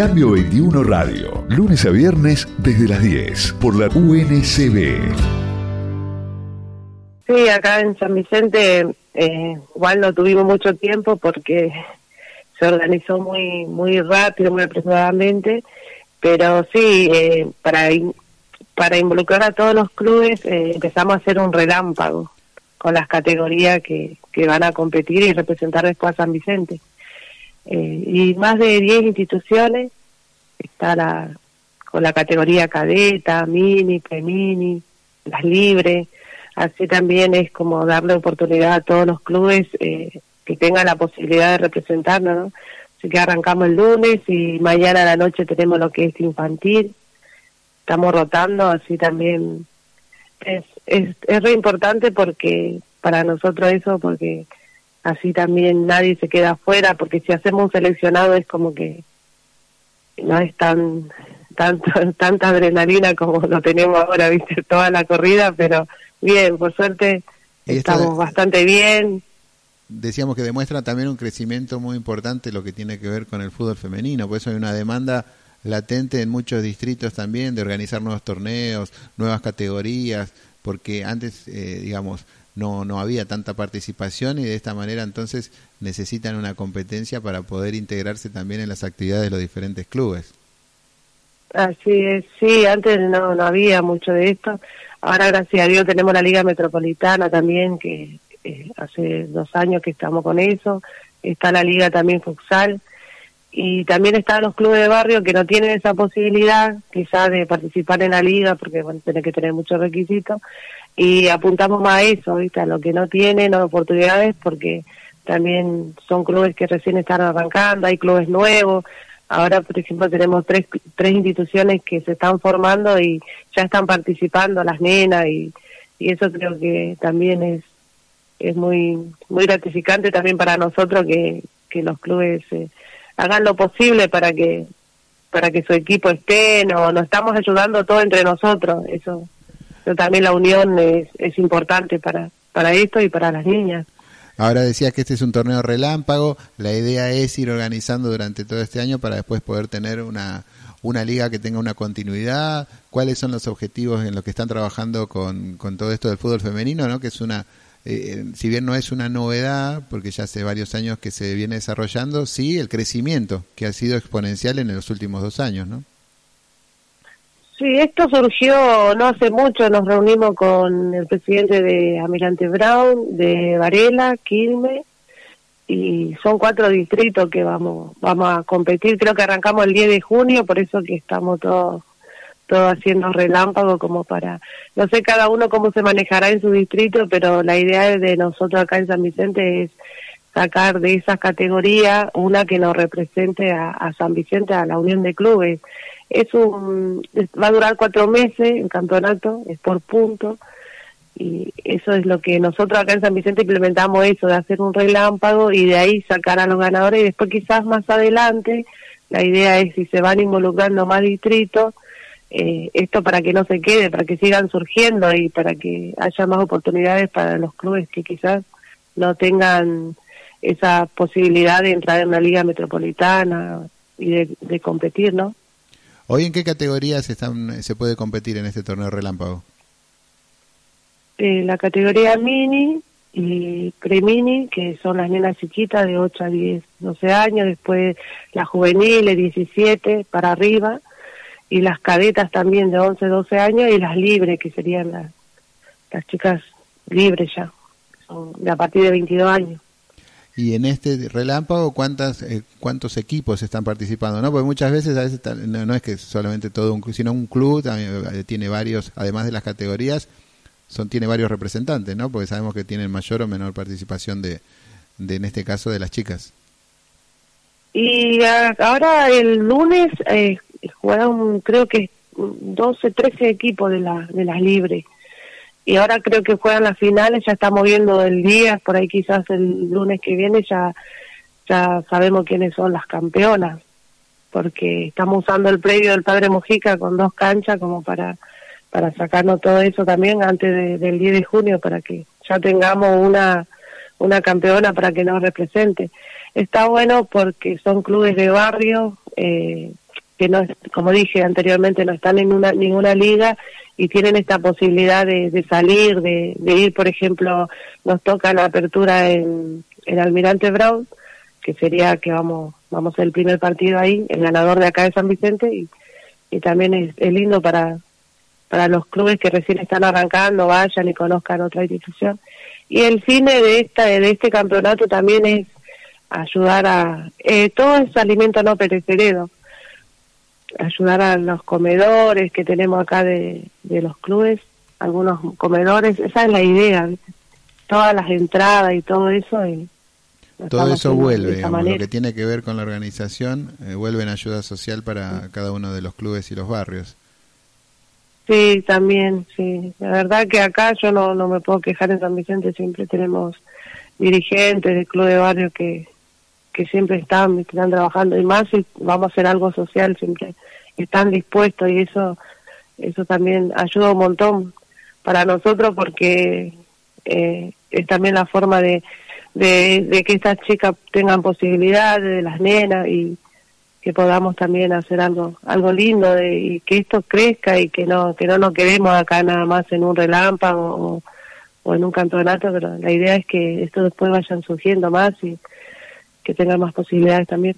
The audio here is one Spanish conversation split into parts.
Cambio 21 Radio, lunes a viernes desde las 10 por la UNCB. Sí, acá en San Vicente eh, igual no tuvimos mucho tiempo porque se organizó muy muy rápido, muy apresuradamente, pero sí, eh, para, para involucrar a todos los clubes eh, empezamos a hacer un relámpago con las categorías que, que van a competir y representar después a San Vicente. Eh, y más de 10 instituciones, está la, con la categoría cadeta, mini, premini, las libres, así también es como darle oportunidad a todos los clubes eh, que tengan la posibilidad de representarnos, ¿no? Así que arrancamos el lunes y mañana a la noche tenemos lo que es infantil, estamos rotando, así también es, es, es re importante porque para nosotros eso, porque así también nadie se queda afuera, porque si hacemos un seleccionado es como que no es tan tanto, tanta adrenalina como lo tenemos ahora, viste, toda la corrida, pero bien, por suerte estamos bastante bien. Decíamos que demuestra también un crecimiento muy importante lo que tiene que ver con el fútbol femenino, por eso hay una demanda latente en muchos distritos también de organizar nuevos torneos, nuevas categorías, porque antes, eh, digamos, no, no había tanta participación y de esta manera entonces necesitan una competencia para poder integrarse también en las actividades de los diferentes clubes. Así es, sí, antes no, no había mucho de esto. Ahora, gracias a Dios, tenemos la Liga Metropolitana también, que eh, hace dos años que estamos con eso. Está la Liga también Futsal. Y también están los clubes de barrio que no tienen esa posibilidad, quizás, de participar en la liga, porque bueno, tiene que tener muchos requisitos y apuntamos más a eso, ¿viste? a lo que no tienen oportunidades porque también son clubes que recién están arrancando, hay clubes nuevos. Ahora, por ejemplo, tenemos tres, tres instituciones que se están formando y ya están participando las nenas y, eso creo que también es es muy muy gratificante también para nosotros que, que los clubes eh, hagan lo posible para que para que su equipo esté, no, nos estamos ayudando todo entre nosotros, eso pero también la unión es, es importante para, para esto y para las niñas. Ahora decías que este es un torneo relámpago, la idea es ir organizando durante todo este año para después poder tener una, una liga que tenga una continuidad. ¿Cuáles son los objetivos en los que están trabajando con, con todo esto del fútbol femenino, ¿no? que es una, eh, si bien no es una novedad, porque ya hace varios años que se viene desarrollando, sí el crecimiento, que ha sido exponencial en los últimos dos años, ¿no? Sí, esto surgió no hace mucho, nos reunimos con el presidente de Amirante Brown, de Varela, Quilme, y son cuatro distritos que vamos vamos a competir, creo que arrancamos el 10 de junio, por eso que estamos todos todos haciendo relámpago como para, no sé cada uno cómo se manejará en su distrito, pero la idea de nosotros acá en San Vicente es sacar de esas categorías una que nos represente a San Vicente, a la Unión de Clubes es un, va a durar cuatro meses el campeonato, es por punto, y eso es lo que nosotros acá en San Vicente implementamos eso, de hacer un relámpago y de ahí sacar a los ganadores y después quizás más adelante, la idea es si se van involucrando más distritos, eh, esto para que no se quede, para que sigan surgiendo y para que haya más oportunidades para los clubes que quizás no tengan esa posibilidad de entrar en una liga metropolitana y de, de competir, ¿no? ¿Hoy en qué categorías están, se puede competir en este torneo relámpago? Eh, la categoría mini y pre-mini, que son las nenas chiquitas de 8 a 10, 12 años, después las juveniles 17 para arriba, y las cadetas también de 11, 12 años, y las libres, que serían las, las chicas libres ya, son de a partir de 22 años y en este relámpago cuántas eh, cuántos equipos están participando no porque muchas veces a veces no, es que solamente todo un sino un club también eh, tiene varios además de las categorías son tiene varios representantes no porque sabemos que tienen mayor o menor participación de, de en este caso de las chicas. Y ahora el lunes eh, jugaron creo que 12 13 equipos de la de las libres y ahora creo que juegan las finales, ya estamos viendo el día, por ahí quizás el lunes que viene ya, ya sabemos quiénes son las campeonas, porque estamos usando el previo del Padre Mojica con dos canchas como para, para sacarnos todo eso también antes del 10 de junio, para que ya tengamos una, una campeona para que nos represente. Está bueno porque son clubes de barrio, eh, que no, como dije anteriormente, no están en una ninguna liga y tienen esta posibilidad de, salir, de, ir, por ejemplo, nos toca la apertura en, en Almirante Brown, que sería que vamos vamos el primer partido ahí, el ganador de acá de San Vicente, y, también es, es lindo para, para los clubes que recién están arrancando, vayan y conozcan otra institución. Y el cine de esta de este campeonato también es ayudar a eh, todo ese alimento no perecedero ayudar a los comedores que tenemos acá de, de los clubes, algunos comedores, esa es la idea, todas las entradas y todo eso. Y todo eso vuelve, lo que tiene que ver con la organización, eh, vuelve en ayuda social para cada uno de los clubes y los barrios. Sí, también, sí. La verdad que acá yo no, no me puedo quejar en San Vicente, siempre tenemos dirigentes del club de barrio que, que siempre están, están trabajando y más si vamos a hacer algo social siempre están dispuestos y eso eso también ayuda un montón para nosotros porque eh, es también la forma de, de, que estas chicas tengan posibilidades de las nenas y que podamos también hacer algo algo lindo de, y que esto crezca y que no que no nos quedemos acá nada más en un relámpago o, en un campeonato pero la idea es que esto después vayan surgiendo más y que tengan más posibilidades también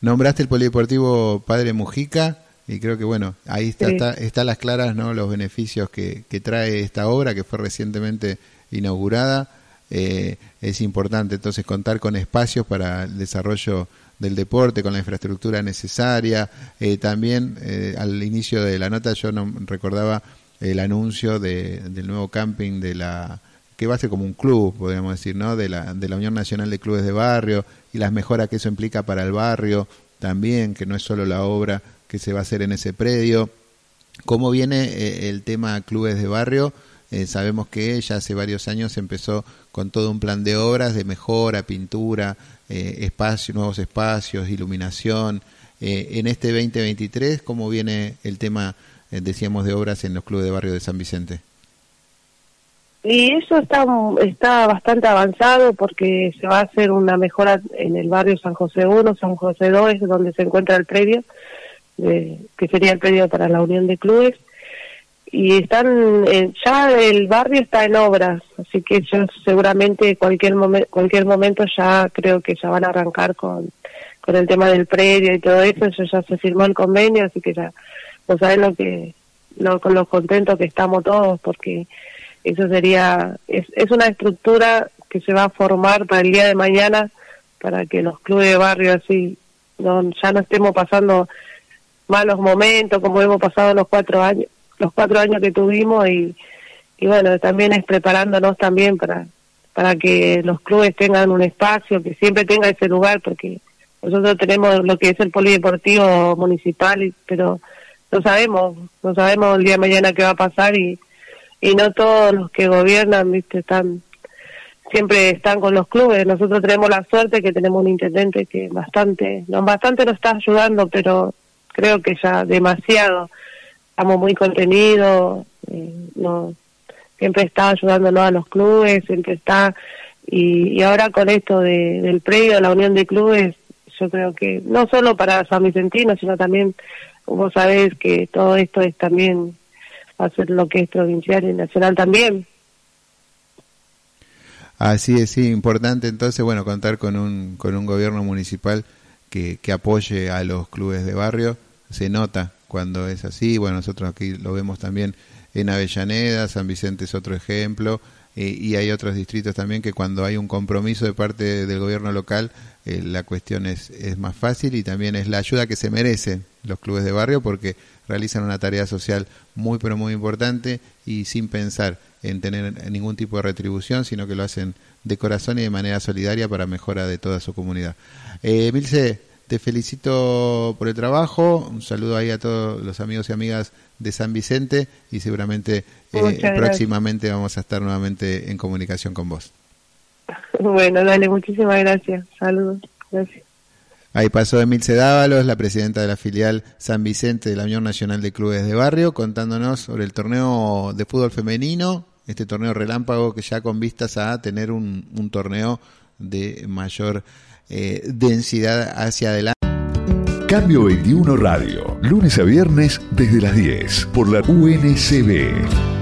nombraste el polideportivo Padre Mujica y creo que bueno, ahí está, está, las claras, ¿no? Los beneficios que, que, trae esta obra que fue recientemente inaugurada. Eh, es importante entonces contar con espacios para el desarrollo del deporte, con la infraestructura necesaria. Eh, también eh, al inicio de la nota yo no recordaba el anuncio de, del nuevo camping de la que va a ser como un club, podríamos decir, ¿no? De la, de la Unión Nacional de Clubes de Barrio y las mejoras que eso implica para el barrio también, que no es solo la obra que se va a hacer en ese predio. ¿Cómo viene eh, el tema clubes de barrio? Eh, sabemos que ya hace varios años empezó con todo un plan de obras de mejora, pintura, eh, nuevos espacios, iluminación. en este 2023, ¿cómo viene el tema, decíamos, de obras en los clubes de barrio de San Vicente? Y eso está, está bastante avanzado porque se va a hacer una mejora en el barrio San José 1, San José 2, es donde se encuentra el predio que sería el pedido para la unión de clubes. Y están eh, ya el barrio está en obras así que yo seguramente cualquier momento cualquier momento ya creo que ya van a arrancar con con el tema del predio y todo eso. Eso ya se firmó el convenio así que ya no saben lo que lo, con lo contentos que estamos todos porque eso sería es, es una estructura que se va a formar para el día de mañana para que los clubes de barrio así no, ya no estemos pasando malos momentos, como hemos pasado los cuatro años, los cuatro años que tuvimos y, y bueno, también es preparándonos también para, para que los clubes tengan un espacio, que siempre tenga ese lugar, porque nosotros tenemos lo que es el polideportivo municipal, pero no sabemos, no sabemos el día de mañana qué va a pasar y, y no todos los que gobiernan, viste, están siempre están con los clubes. Nosotros tenemos la suerte que tenemos un intendente que bastante, no, bastante nos está ayudando, pero creo que ya demasiado. Estamos muy contenidos, eh, no, siempre está ayudándonos a los clubes, siempre está. Y, ahora con esto de, del predio la Unión de Clubes, yo creo que no solo para San Vicentino, sino también, como sabés, que todo esto es también hacer lo que es provincial y nacional también. Así es, sí, importante entonces, bueno, contar con un, con un gobierno municipal que, que apoye a los clubes de barrio, se nota cuando es así, bueno, nosotros aquí lo vemos también en Avellaneda, San Vicente es otro ejemplo, y hay otros distritos también que cuando hay un compromiso de parte del gobierno local, eh, la cuestión es, es más fácil y también es la ayuda que se merecen los clubes de barrio porque realizan una tarea social muy pero muy importante y sin pensar en tener ningún tipo de retribución, sino que lo hacen de corazón y de manera solidaria para mejora de toda su comunidad. Eh, Milce, te felicito por el trabajo, un saludo ahí a todos los amigos y amigas de San Vicente y seguramente eh, próximamente vamos a estar nuevamente en comunicación con vos. Bueno, dale, muchísimas gracias. Saludos. Gracias. Ahí pasó Emilce Dávalos, la presidenta de la filial San Vicente de la Unión Nacional de Clubes de Barrio, contándonos sobre el torneo de fútbol femenino, este torneo relámpago que ya con vistas a tener un, un torneo de mayor eh, densidad hacia adelante. Cambio 21 Radio, lunes a viernes desde las 10 por la UNCB.